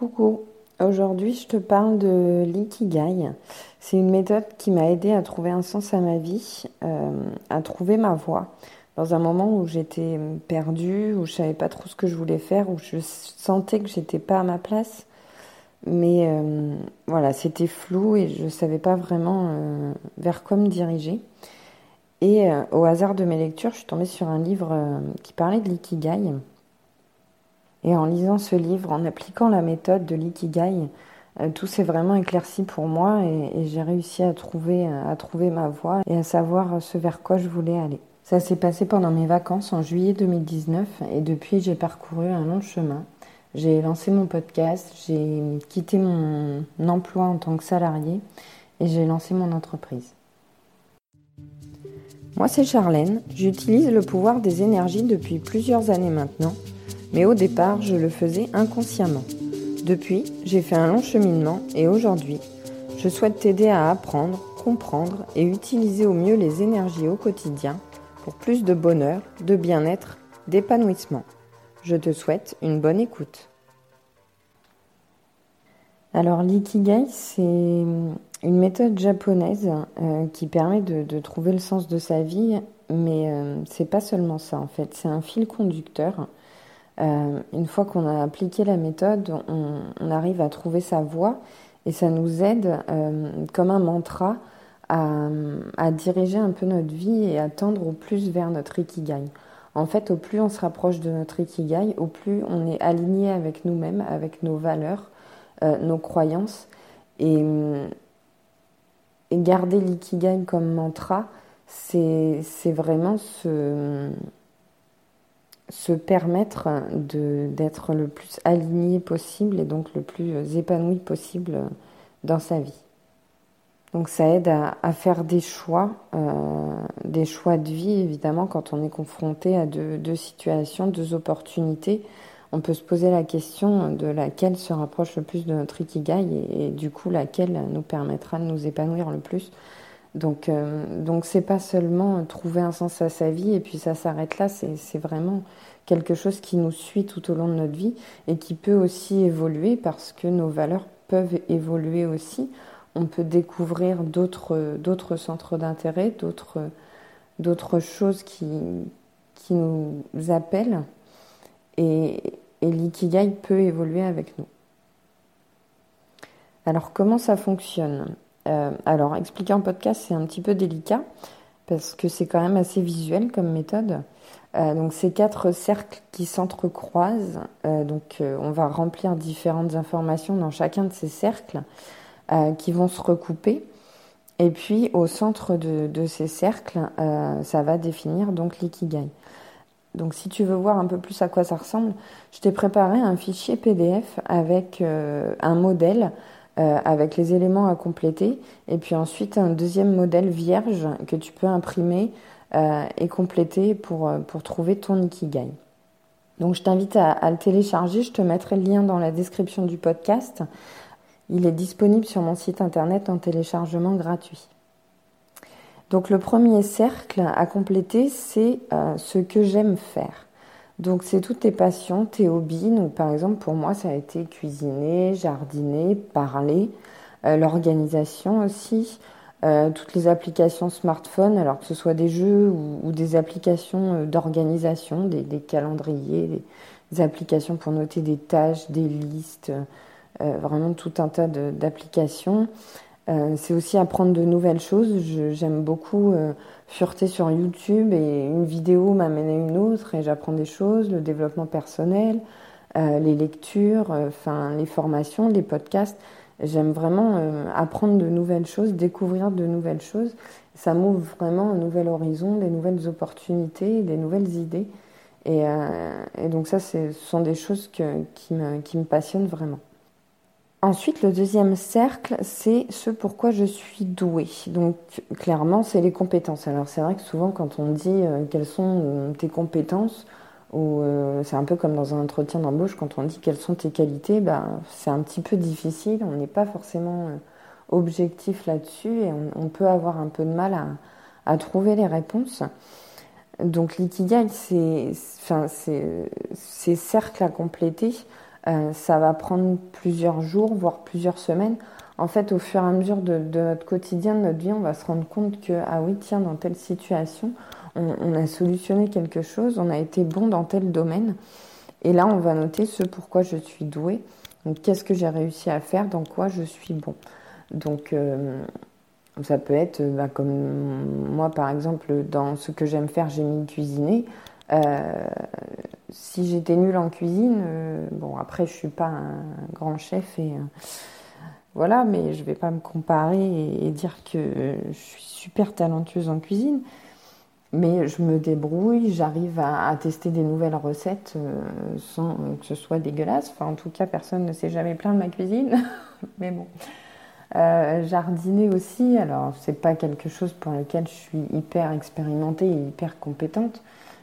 Coucou, aujourd'hui je te parle de l'ikigai. C'est une méthode qui m'a aidé à trouver un sens à ma vie, euh, à trouver ma voie. Dans un moment où j'étais perdue, où je savais pas trop ce que je voulais faire, où je sentais que j'étais pas à ma place. Mais euh, voilà, c'était flou et je savais pas vraiment euh, vers quoi me diriger. Et au hasard de mes lectures, je suis tombée sur un livre qui parlait de l'ikigai. Et en lisant ce livre, en appliquant la méthode de l'ikigai, euh, tout s'est vraiment éclairci pour moi et, j'ai réussi trouver, à trouver ma voie et à savoir ce vers quoi je voulais aller. Ça s'est passé pendant mes vacances en juillet 2019 et depuis j'ai parcouru un long chemin. J'ai lancé mon podcast, j'ai quitté mon emploi en tant que salarié et j'ai lancé mon entreprise. Moi c'est Charlène, j'utilise le pouvoir des énergies depuis plusieurs années maintenant mais au départ, je le faisais inconsciemment. Depuis, j'ai fait un long cheminement et aujourd'hui, je souhaite t'aider à apprendre, comprendre et utiliser au mieux les énergies au quotidien pour plus de bonheur, de bien-être, d'épanouissement. Je te souhaite une bonne écoute. Alors l'ikigai, c'est une méthode japonaise euh, qui permet de, trouver le sens de sa vie, mais euh, c'est pas seulement ça en fait, c'est un fil conducteur euh, une fois qu'on a appliqué la méthode, on, arrive à trouver sa voie et ça nous aide euh, comme un mantra à, diriger un peu notre vie et à tendre au plus vers notre ikigai. En fait, au plus on se rapproche de notre ikigai, au plus on est aligné avec nous-mêmes, avec nos valeurs, euh, nos croyances. Et, et garder l'ikigai comme mantra, c'est vraiment ce se permettre d'être le plus aligné possible et donc le plus épanoui possible dans sa vie. Donc ça aide à, faire des choix, euh, des choix de vie évidemment quand on est confronté à deux, situations, deux opportunités. On peut se poser la question de laquelle se rapproche le plus de notre ikigai et, et du coup laquelle nous permettra de nous épanouir le plus. Donc, euh, donc c'est pas seulement trouver un sens à sa vie et puis ça s'arrête là. C'est vraiment quelque chose qui nous suit tout au long de notre vie et qui peut aussi évoluer parce que nos valeurs peuvent évoluer aussi. On peut découvrir d'autres centres d'intérêt, d'autres d'autres choses qui qui nous appellent et, et l'ikigai peut évoluer avec nous. Alors comment ça fonctionne? Euh, alors, expliquer en podcast, c'est un petit peu délicat parce que c'est quand même assez visuel comme méthode. Euh, donc, c'est quatre cercles qui s'entrecroisent. Euh, donc, on va remplir différentes informations dans chacun de ces cercles qui vont se recouper. Et puis, au centre de, de ces cercles, ça va définir donc l'ikigai. Donc, si tu veux voir un peu plus à quoi ça ressemble, je t'ai préparé un fichier PDF avec un modèle euh, avec les éléments à compléter. Et puis ensuite, un deuxième modèle vierge que tu peux imprimer euh, et compléter pour, euh, pour trouver ton Ikigai. Donc je t'invite à, le télécharger, je te mettrai le lien dans la description du podcast. Il est disponible sur mon site internet en téléchargement gratuit. Donc le premier cercle à compléter, c'est ce que j'aime faire. Donc c'est toutes tes passions, tes hobbies. Donc par exemple pour moi ça a été cuisiner, jardiner, parler, euh, l'organisation aussi, euh, toutes les applications smartphone, alors que ce soit des jeux ou, des applications euh, d'organisation, des, calendriers, des, applications pour noter des tâches, des listes, vraiment tout un tas d'applications. Euh, c'est aussi apprendre de nouvelles choses. J'aime beaucoup euh, fureter sur YouTube et une vidéo m'amène à une autre et j'apprends des choses, le développement personnel, euh, les lectures, enfin les formations, les podcasts. J'aime vraiment apprendre de nouvelles choses, découvrir de nouvelles choses. Ça m'ouvre vraiment un nouvel horizon, des nouvelles opportunités, des nouvelles idées. Et, donc ça, ce sont des choses qui me passionnent vraiment. Ensuite, le deuxième cercle, c'est ce pourquoi je suis douée. Donc, clairement, c'est les compétences. Alors, c'est vrai que souvent, quand on dit euh, quelles sont euh, tes compétences, ou euh, c'est un peu comme dans un entretien d'embauche, quand on dit quelles sont tes qualités, bah, c'est un petit peu difficile. On n'est pas forcément objectif là-dessus et on, peut avoir un peu de mal à, trouver les réponses. Donc, l'ikigai, c'est, enfin, ces cercles à compléter ça va prendre plusieurs jours, voire plusieurs semaines. En fait, au fur et à mesure de, notre quotidien, de notre vie, on va se rendre compte que, ah oui, tiens, dans telle situation, on, a solutionné quelque chose, on a été bon dans tel domaine. Et là, on va noter ce pourquoi je suis doué. Donc, qu'est-ce que j'ai réussi à faire, dans quoi je suis bon? Donc, ça peut être, bah, comme moi par exemple, dans ce que j'aime faire, j'ai mis cuisiner. Euh, si j'étais nulle en cuisine, euh, bon après je suis pas un grand chef et euh, voilà, mais je vais pas me comparer et, dire que je suis super talentueuse en cuisine. Mais je me débrouille, j'arrive à, tester des nouvelles recettes sans que ce soit dégueulasse. Enfin, en tout cas, personne ne s'est jamais plaint de ma cuisine. mais bon, jardiner aussi, alors c'est pas quelque chose pour lequel je suis hyper expérimentée et hyper compétente.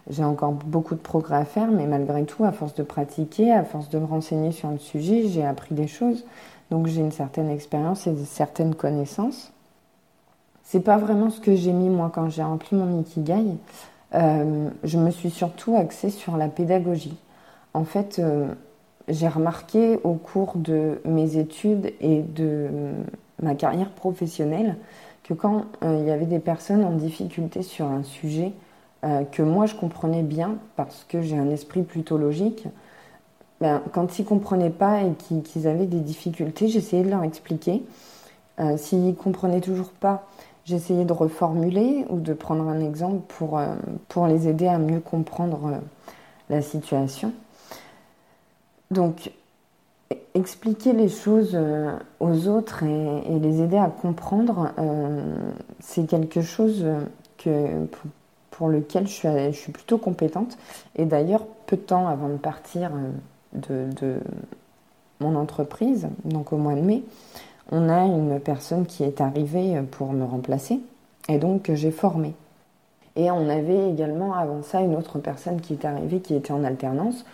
J'ai encore beaucoup de progrès à faire, mais malgré tout, à force de pratiquer, à force de me renseigner sur le sujet, j'ai appris des choses. Donc j'ai une certaine expérience et certaines connaissances. C'est pas vraiment ce que j'ai mis moi quand j'ai rempli mon ikigai. Euh, je me suis surtout axée sur la pédagogie. En fait, euh, j'ai remarqué au cours de mes études et de ma carrière professionnelle que quand euh, il y avait des personnes en difficulté sur un sujet euh, que moi je comprenais bien parce que j'ai un esprit plutôt logique, ben, quand ils comprenaient pas et qu'ils avaient des difficultés, j'essayais de leur expliquer. Euh, s'ils comprenaient toujours pas, j'essayais de reformuler ou de prendre un exemple pour, pour les aider à mieux comprendre la situation. Donc, expliquer les choses euh, aux autres et, les aider à comprendre, euh, c'est quelque chose que, lequel je suis, je suis, plutôt compétente. Et d'ailleurs, peu de temps avant de partir euh, de, mon entreprise, donc au mois de mai, on a une personne qui est arrivée pour me remplacer et donc j'ai formé. Et on avait également avant ça une autre personne qui est arrivée qui était en alternance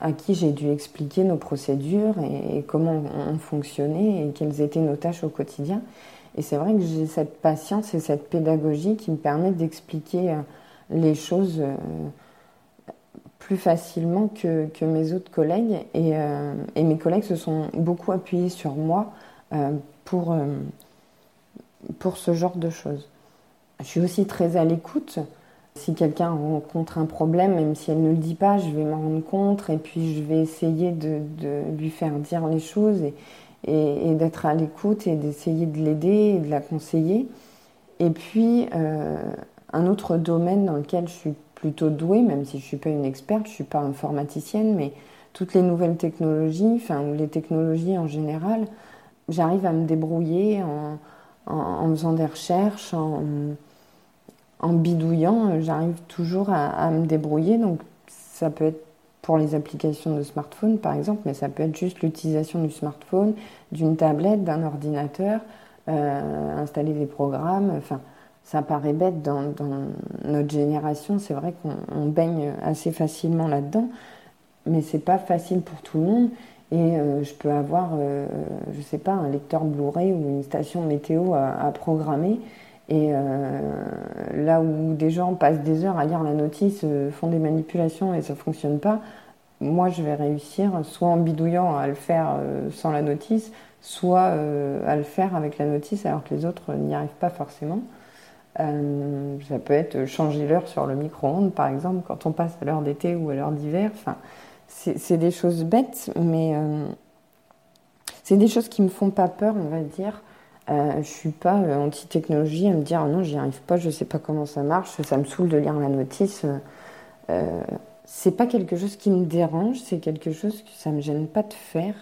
à qui j'ai dû expliquer nos procédures et, comment on, fonctionnait et quelles étaient nos tâches au quotidien. Et c'est vrai que j'ai cette patience et cette pédagogie qui me permet d'expliquer euh, les choses euh, plus facilement que, que mes autres collègues. Et, euh, et, mes collègues se sont beaucoup appuyés sur moi pour, pour ce genre de choses. Je suis aussi très à l'écoute. Si quelqu'un rencontre un problème, même si elle ne le dit pas, je vais m'en rendre compte et puis je vais essayer de, lui faire dire les choses d'être à l'écoute et d'essayer de l'aider et de la conseiller. Et puis, euh, un autre domaine dans lequel je suis plutôt douée, même si je ne suis pas une experte, je ne suis pas informaticienne, mais toutes les nouvelles technologies, enfin, ou les technologies en général, j'arrive à me débrouiller en, en, faisant des recherches, en en bidouillant, j'arrive toujours à, me débrouiller. Donc ça peut être pour les applications de smartphone par exemple, mais ça peut être juste l'utilisation du smartphone, d'une tablette, d'un ordinateur, euh, installer des programmes. Enfin, ça paraît bête dans, notre génération. C'est vrai qu'on baigne assez facilement là-dedans, mais c'est pas facile pour tout le monde. Et euh, je peux avoir, je sais pas, un lecteur Blu-ray ou une station météo à programmer et euh, là où des gens passent des heures à lire la notice, euh, font des manipulations et ça ne fonctionne pas, moi je vais réussir soit en bidouillant à le faire euh, sans la notice, soit à le faire avec la notice alors que les autres n'y arrivent pas forcément. ça peut être changer l'heure sur le micro-ondes par exemple quand on passe à l'heure d'été ou à l'heure d'hiver. Enfin, c'est des choses bêtes, mais c'est des choses qui me font pas peur, on va dire. Euh, je suis pas euh, anti-technologie à me dire oh non, j'y arrive pas, je sais pas comment ça marche, ça me saoule de lire la notice. Euh, c'est pas quelque chose qui me dérange, c'est quelque chose que ça me gêne pas de faire.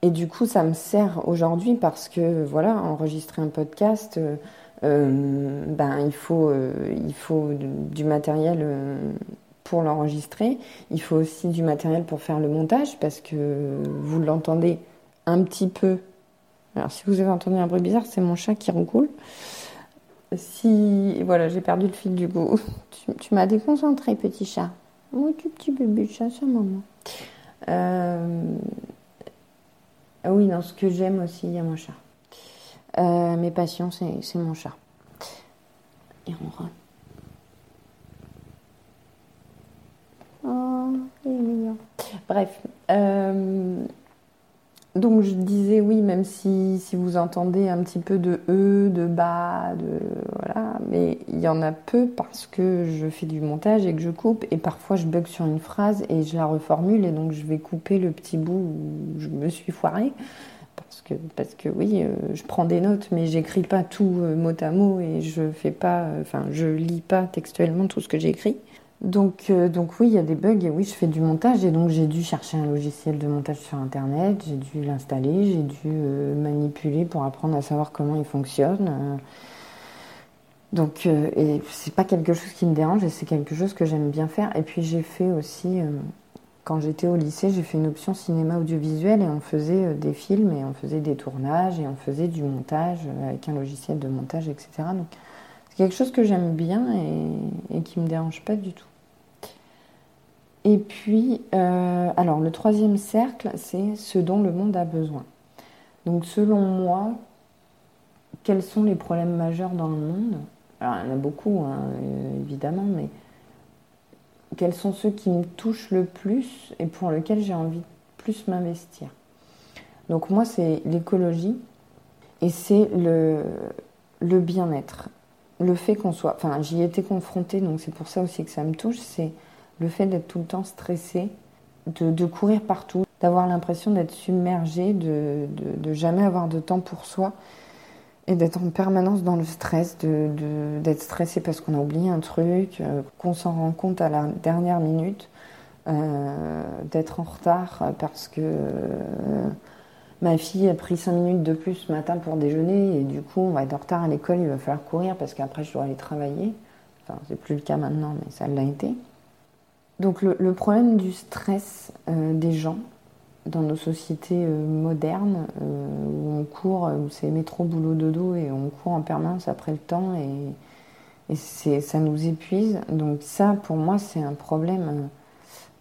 Et du coup, ça me sert aujourd'hui parce que voilà, enregistrer un podcast, euh, ben il faut, il faut du matériel pour l'enregistrer. Il faut aussi du matériel pour faire le montage parce que vous l'entendez un petit peu alors, si vous avez entendu un bruit bizarre, c'est mon chat qui roucoule. Si. Voilà, j'ai perdu le fil du goût. Tu, m'as déconcentré, petit chat. Oh, tu petit bébé chat, c'est maman. Euh... Oui, dans ce que j'aime aussi, il y a mon chat. Euh, mes passions, c'est mon chat. Et on Oh, il est mignon. Bref. Euh, donc je disais oui, même si, si, vous entendez un petit peu de E, de bas, de voilà, mais il y en a peu parce que je fais du montage et que je coupe. Et parfois je bug sur une phrase et je la reformule. Et donc je vais couper le petit bout où je me suis foirée. Parce que parce que oui, euh, je prends des notes mais j'écris pas tout euh, mot à mot. Et je fais pas, enfin je lis pas textuellement tout ce que j'ai écrit. Donc, euh, donc oui, il y a des bugs et oui, je fais du montage et donc j'ai dû chercher un logiciel de montage sur Internet, j'ai dû l'installer, j'ai dû euh, manipuler pour apprendre à savoir comment il fonctionne. Euh. donc, et c'est pas quelque chose qui me dérange et c'est quelque chose que j'aime bien faire. Et puis j'ai fait aussi, quand j'étais au lycée, j'ai fait une option cinéma audiovisuel et on faisait des films et on faisait des tournages et on faisait du montage avec un logiciel de montage, etc. c'est quelque chose que j'aime bien et, qui me dérange pas du tout. Et puis, euh, alors le troisième cercle, c'est ce dont le monde a besoin. Donc selon moi, quels sont les problèmes majeurs dans le monde? Alors il y en a beaucoup, hein, euh, évidemment, mais quels sont ceux qui me touchent le plus et pour lesquels j'ai envie de plus m'investir? Donc moi, c'est l'écologie et c'est le bien-être. Le fait qu'on soit... Enfin, j'y ai été confrontée, donc c'est pour ça aussi que ça me touche, c'est le fait d'être tout le temps stressé, de, courir partout, d'avoir l'impression d'être submergé, de, de, jamais avoir de temps pour soi et d'être en permanence dans le stress, d'être stressé parce qu'on a oublié un truc, euh, qu'on s'en rend compte à la dernière minute, euh, d'être en retard parce que euh, ma fille a pris 5 minutes de plus ce matin pour déjeuner et du coup on va être en retard à l'école, il va falloir courir parce qu'après je dois aller travailler. Enfin, c'est plus le cas maintenant, mais ça l'a été. Donc le, problème du stress euh, des gens dans nos sociétés euh, modernes, euh, où on court, où c'est métro, boulot, dodo, et on court en permanence après le temps, et, et ça nous épuise. Donc ça, pour moi, c'est un problème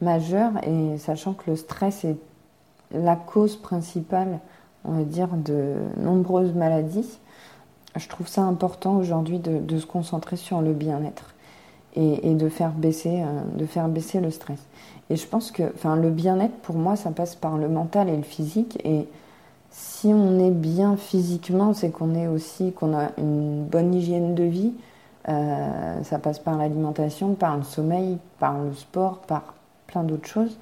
majeur, et sachant que le stress est la cause principale, on va dire, de nombreuses maladies, je trouve ça important aujourd'hui de se concentrer sur le bien-être et, de, faire baisser, euh, de faire baisser le stress. Et je pense que enfin, le bien-être, pour moi, ça passe par le mental et le physique. Et si on est bien physiquement, c'est qu'on est aussi qu'on a une bonne hygiène de vie. Euh, ça passe par l'alimentation, par le sommeil, par le sport, par plein d'autres choses.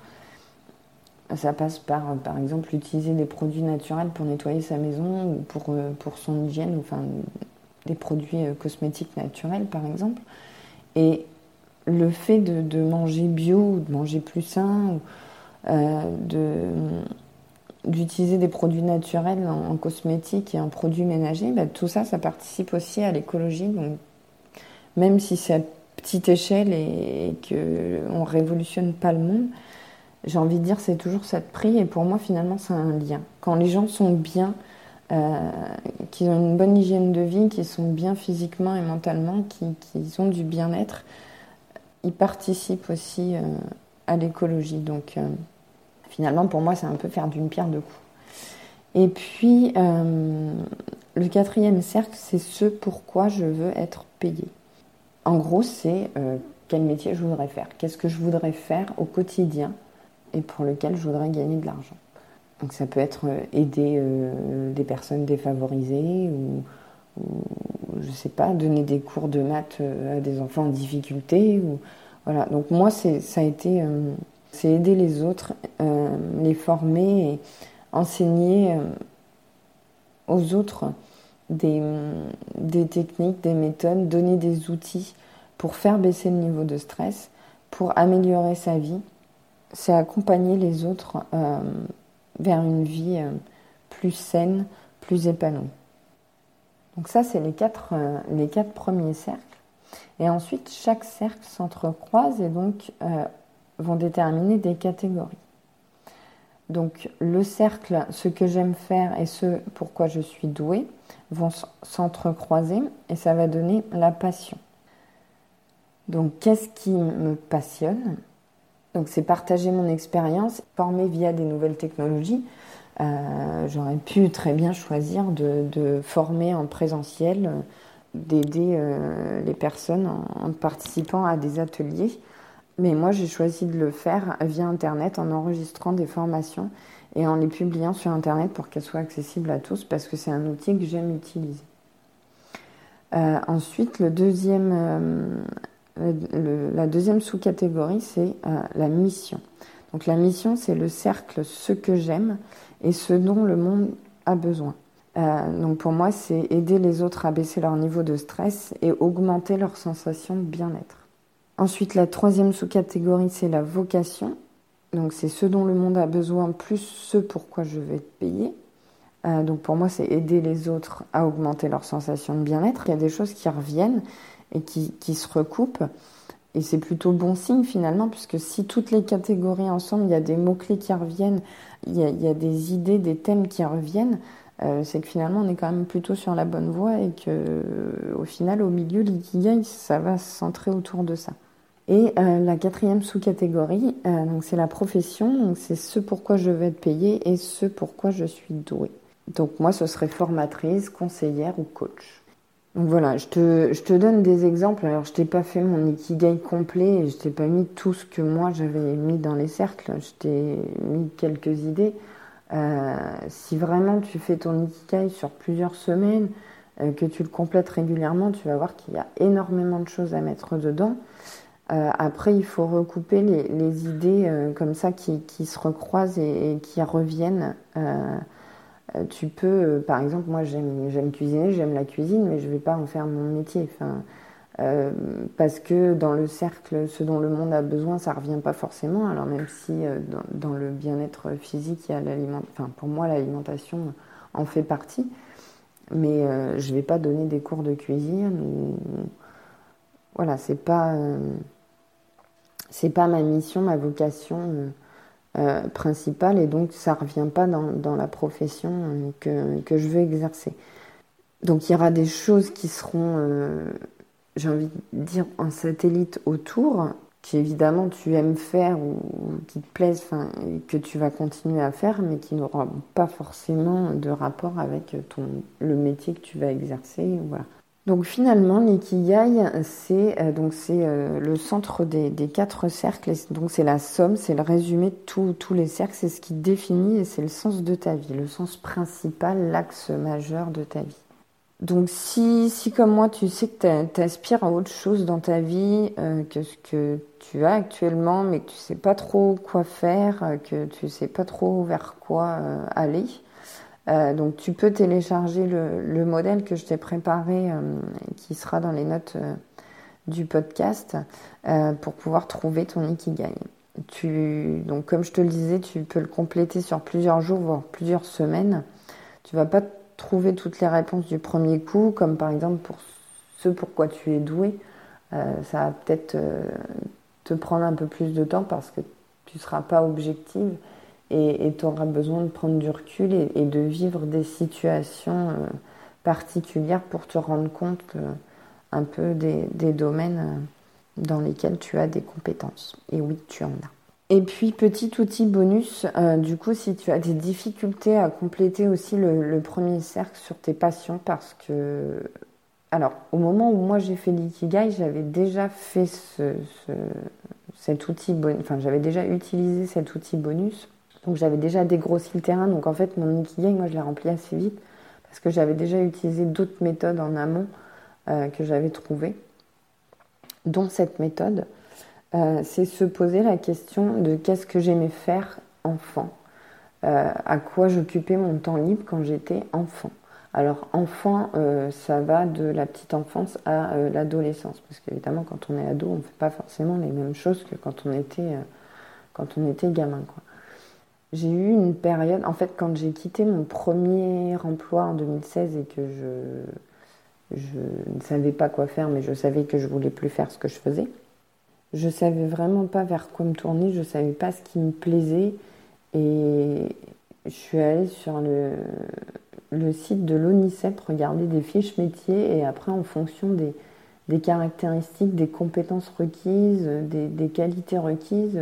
Ça passe par, par exemple, utiliser des produits naturels pour nettoyer sa maison ou pour, euh, pour son hygiène, enfin, des produits cosmétiques naturels, par exemple. Et le fait de, manger bio ou de manger plus sain, euh, d'utiliser des produits naturels en, cosmétique et en produits ménagers, bah, tout ça, ça participe aussi à l'écologie. Donc, même si c'est à petite échelle et, qu'on ne révolutionne pas le monde, j'ai envie de dire c'est toujours ça de prix. Et pour moi, finalement, c'est un lien. Quand les gens sont bien, euh, qui ont une bonne hygiène de vie, qui sont bien physiquement et mentalement, qui, ont du bien-être, ils participent aussi euh, à l'écologie. Donc euh, finalement, pour moi, c'est un peu faire d'une pierre deux coups. Et puis, le quatrième cercle, c'est ce pourquoi je veux être payé. En gros, c'est quel métier je voudrais faire, qu'est-ce que je voudrais faire au quotidien et pour lequel je voudrais gagner de l'argent. Donc ça peut être euh, aider euh, des personnes défavorisées ou, je je sais pas, donner des cours de maths euh, à des enfants en difficulté. Ou, voilà. Donc moi, ça a été, c'est aider les autres, les former et enseigner aux autres des, des techniques, des méthodes, donner des outils pour faire baisser le niveau de stress, pour améliorer sa vie. C'est accompagner les autres vers une vie euh, plus saine, plus épanouie. Donc ça, c'est les quatre, euh, les quatre premiers cercles. Et ensuite, chaque cercle s'entrecroise et donc euh, vont déterminer des catégories. Donc le cercle, ce que j'aime faire et ce pourquoi je suis douée, vont s'entrecroiser et ça va donner la passion. Donc qu'est-ce qui me passionne? Donc c'est partager mon expérience, former via des nouvelles technologies. Euh, j'aurais pu très bien choisir de, former en présentiel, d'aider euh, les personnes en, participant à des ateliers Mais moi, j'ai choisi de le faire via Internet en enregistrant des formations et en les publiant sur Internet pour qu'elles soient accessibles à tous parce que c'est un outil que j'aime utiliser. Euh, ensuite, le deuxième, euh, la deuxième sous-catégorie, c'est euh, la mission. Donc la mission, c'est le cercle ce que j'aime et ce dont le monde a besoin. donc pour moi, c'est aider les autres à baisser leur niveau de stress et augmenter leur sensation de bien-être. Ensuite, la troisième sous-catégorie, c'est la vocation. Donc c'est ce dont le monde a besoin plus ce pourquoi je vais être payé. Euh, donc pour moi, c'est aider les autres à augmenter leur sensation de bien-être. Il y a des choses qui reviennent et qui, qui se recoupent. Et c'est plutôt bon signe finalement, puisque si toutes les catégories ensemble, il y a des mots-clés qui reviennent, il y, a, des idées, des thèmes qui reviennent, euh, c'est que finalement on est quand même plutôt sur la bonne voie et que au final, au milieu, l'ikigai, ça va se centrer autour de ça. Et euh, la quatrième sous-catégorie, euh, donc c'est la profession, c'est ce pourquoi je vais être payée et ce pourquoi je suis douée. Donc moi, ce serait formatrice, conseillère ou coach. Donc voilà, je te, donne des exemples. Alors je t'ai pas fait mon ikigai complet, et je t'ai pas mis tout ce que moi j'avais mis dans les cercles. Je t'ai mis quelques idées. Euh, si vraiment tu fais ton ikigai sur plusieurs semaines, que tu le complètes régulièrement, tu vas voir qu'il y a énormément de choses à mettre dedans. Euh, après, il faut recouper les, idées euh, comme ça qui, se recroisent et, qui reviennent. Euh, tu peux, par exemple, moi j'aime cuisiner, j'aime la cuisine, mais je ne vais pas en faire mon métier. Enfin, parce que dans le cercle, ce dont le monde a besoin, ça ne revient pas forcément. Alors même si dans, le bien-être physique, il y a l'alimentation, enfin pour moi l'alimentation en fait partie, mais je ne vais pas donner des cours de cuisine voilà, c'est pas c'est pas ma mission, ma vocation euh, euh, principale, et donc ça revient pas dans, la profession euh, que, je veux exercer. Donc il y aura des choses qui seront, j'ai envie de dire, en satellite autour, qui évidemment tu aimes faire ou, qui te plaisent, que tu vas continuer à faire, mais qui n'auront pas forcément de rapport avec ton, le métier que tu vas exercer. Donc finalement, l'ikigai, c'est euh, donc c'est euh, le centre des, quatre cercles. Donc c'est la somme, c'est le résumé de tous les cercles. C'est ce qui définit et c'est le sens de ta vie, le sens principal, l'axe majeur de ta vie. Donc si, si comme moi tu sais que tu aspires à autre chose dans ta vie euh, que ce que tu as actuellement, mais que tu sais pas trop quoi faire, que tu sais pas trop vers quoi aller, euh, donc tu peux télécharger le, modèle que je t'ai préparé, euh, qui sera dans les notes euh, du podcast, pour pouvoir trouver ton ikigai. Tu, donc comme je te le disais, tu peux le compléter sur plusieurs jours, voire plusieurs semaines. Tu vas pas trouver toutes les réponses du premier coup, comme par exemple pour ce pourquoi tu es doué. ça va peut-être te prendre un peu plus de temps parce que tu ne seras pas objective et tu auras besoin de prendre du recul et, de vivre des situations euh, particulières pour te rendre compte euh, un peu des, domaines euh, dans lesquels tu as des compétences. Et oui, tu en as. Et puis, petit outil bonus, du coup, si tu as des difficultés à compléter aussi le, premier cercle sur tes passions, parce que, alors, au moment où moi j'ai fait l'ikigai, j'avais déjà fait ce, cet outil, enfin, j'avais déjà utilisé cet outil bonus donc j'avais déjà dégrossi le terrain. Donc en fait, mon ikigai, moi, je l'ai rempli assez vite parce que j'avais déjà utilisé d'autres méthodes en amont euh, que j'avais trouvées, dont cette méthode. Euh, c'est se poser la question de qu'est-ce que j'aimais faire enfant, euh, à quoi j'occupais mon temps libre quand j'étais enfant. Alors enfant, ça va de la petite enfance à l'adolescence, parce qu'évidemment quand on est ado, on ne fait pas forcément les mêmes choses que quand on était, quand on était gamin. Quoi. J'ai eu une période, en fait, quand j'ai quitté mon premier emploi en 2016 et que je, ne savais pas quoi faire, mais je savais que je voulais plus faire ce que je faisais. Je savais vraiment pas vers quoi me tourner, je savais pas ce qui me plaisait et je suis allée sur le, site de l'ONICEP regarder des fiches métiers et après en fonction des, caractéristiques, des compétences requises, des qualités requises,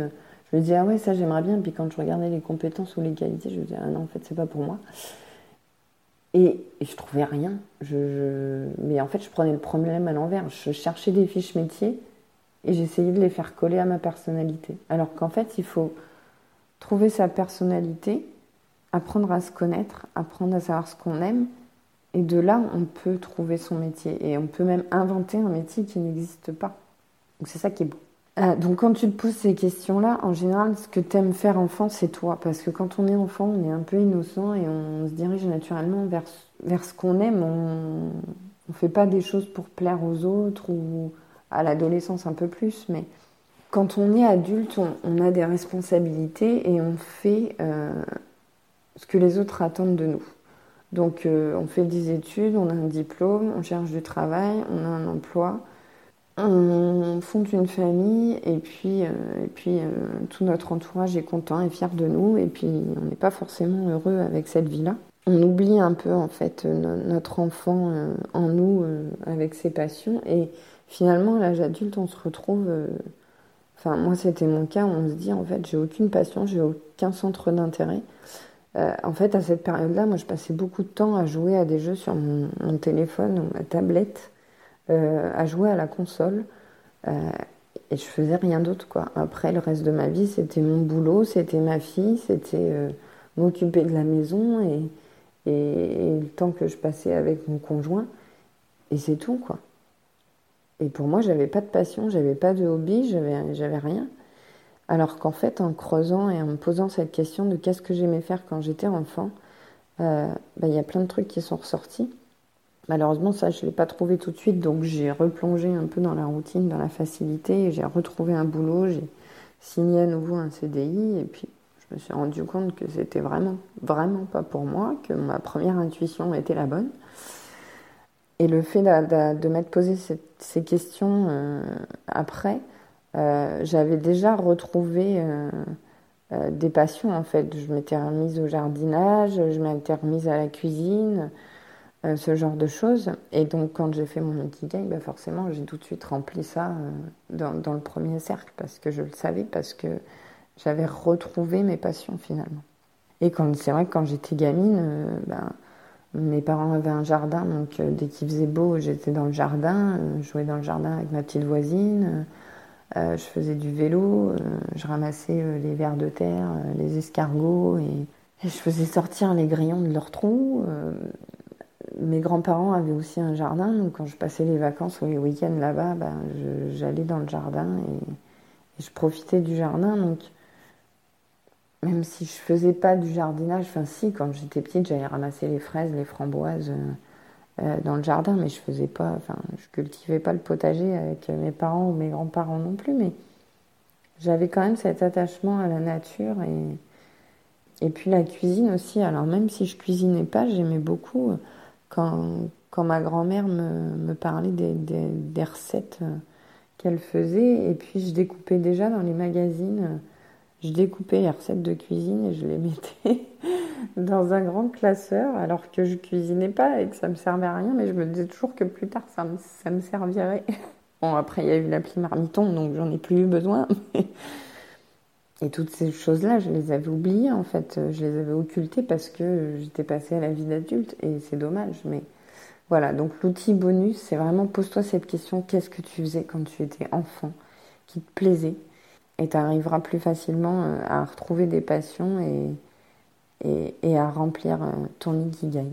je me disais, ah ouais, ça j'aimerais bien. Puis quand je regardais les compétences ou les qualités, je me disais, ah non, en fait, c'est pas pour moi. Et, je trouvais rien. Mais en fait, je prenais le problème à l'envers. Je cherchais des fiches métiers et j'essayais de les faire coller à ma personnalité. Alors qu'en fait, il faut trouver sa personnalité, apprendre à se connaître, apprendre à savoir ce qu'on aime, et de là, on peut trouver son métier, et on peut même inventer un métier qui n'existe pas. Donc c'est ça qui est beau. Euh, donc quand tu te poses ces questions-là, en général, ce que tu aimes faire enfant, c'est toi. Parce que quand on est enfant, on est un peu innocent et on se dirige naturellement vers, vers ce qu'on aime. On ne fait pas des choses pour plaire aux autres ou à l'adolescence un peu plus. Mais quand on est adulte, on, a des responsabilités et on fait euh, ce que les autres attendent de nous. Donc euh, on fait des études, on a un diplôme, on cherche du travail, on a un emploi on fonde une famille et puis, euh, et puis euh, tout notre entourage est content et fier de nous et puis on n'est pas forcément heureux avec cette vie-là. On oublie un peu en fait notre enfant euh, en nous avec ses passions et finalement à l'âge adulte on se retrouve, enfin moi c'était mon cas, on se dit en fait j'ai aucune passion, j'ai aucun centre d'intérêt. en fait à cette période-là moi je passais beaucoup de temps à jouer à des jeux sur mon téléphone ou ma tablette euh, à jouer à la console. Euh, et je faisais rien d'autre, quoi. Après, le reste de ma vie, c'était mon boulot, c'était ma fille, c'était euh, m'occuper de la maison et, le temps que je passais avec mon conjoint. Et c'est tout, quoi. Et pour moi, j'avais pas de passion, j'avais pas de hobby, j'avais rien. Alors qu'en fait, en creusant et en me posant cette question de qu'est-ce que j'aimais faire quand j'étais enfant, bah, il y a plein de trucs qui sont ressortis. Malheureusement, ça, je ne l'ai pas trouvé tout de suite, donc j'ai replongé un peu dans la routine, dans la facilité, j'ai retrouvé un boulot, j'ai signé à nouveau un CDI, et puis je me suis rendu compte que c'était vraiment, vraiment pas pour moi, que ma première intuition était la bonne. Et le fait de, m'être posé ces questions euh, après, euh, j'avais déjà retrouvé euh, des passions en fait. Je m'étais remise au jardinage, je m'étais remise à la cuisine, euh, ce genre de choses. Et donc, quand j'ai fait mon Ikigai, bah forcément, j'ai tout de suite rempli ça euh, dans, dans, le premier cercle parce que je le savais, parce que j'avais retrouvé mes passions finalement. Et quand c'est vrai que quand j'étais gamine, euh, ben, mes parents avaient un jardin, donc dès qu'il faisait beau, j'étais dans le jardin, jouais dans le jardin avec ma petite voisine. je faisais du vélo, je ramassais les vers de terre, les escargots et, et, je faisais sortir les grillons de leurs trous mes grands-parents avaient aussi un jardin, donc quand je passais les vacances ou les week-ends là-bas, ben, j'allais dans le jardin et, je profitais du jardin. Donc, même si je faisais pas du jardinage, enfin si, quand j'étais petite, j'allais ramasser les fraises, les framboises euh, euh, dans le jardin, mais je faisais pas, enfin, je cultivais pas le potager avec mes parents ou mes grands-parents non plus, mais j'avais quand même cet attachement à la nature et et puis la cuisine aussi. Alors même si je cuisinais pas, j'aimais beaucoup quand, ma grand-mère me, parlait des, recettes euh, qu'elle faisait, et puis je découpais déjà dans les magazines, euh, je découpais les recettes de cuisine et je les mettais dans un grand classeur, alors que je cuisinais pas et que ça me servait à rien, mais je me disais toujours que plus tard ça me, servirait. Bon, après il y a eu l'appli Marmiton, donc j'en ai plus eu besoin. Et toutes ces choses-là, je les avais oubliées en fait, je les avais occultées parce que j'étais passée à la vie d'adulte et c'est dommage. Mais voilà, donc l'outil bonus, c'est vraiment pose-toi cette question qu'est-ce que tu faisais quand tu étais enfant qui te plaisait? Et tu arriveras plus facilement euh, à retrouver des passions et, à remplir euh, ton ikigai.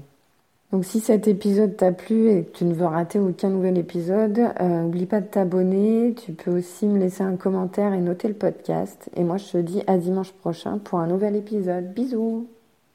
Donc si cet épisode t'a plu et que tu ne veux rater aucun nouvel épisode, n'oublie euh, pas de t'abonner. Tu peux aussi me laisser un commentaire et noter le podcast. Et moi je te dis à dimanche prochain pour un nouvel épisode. Bisous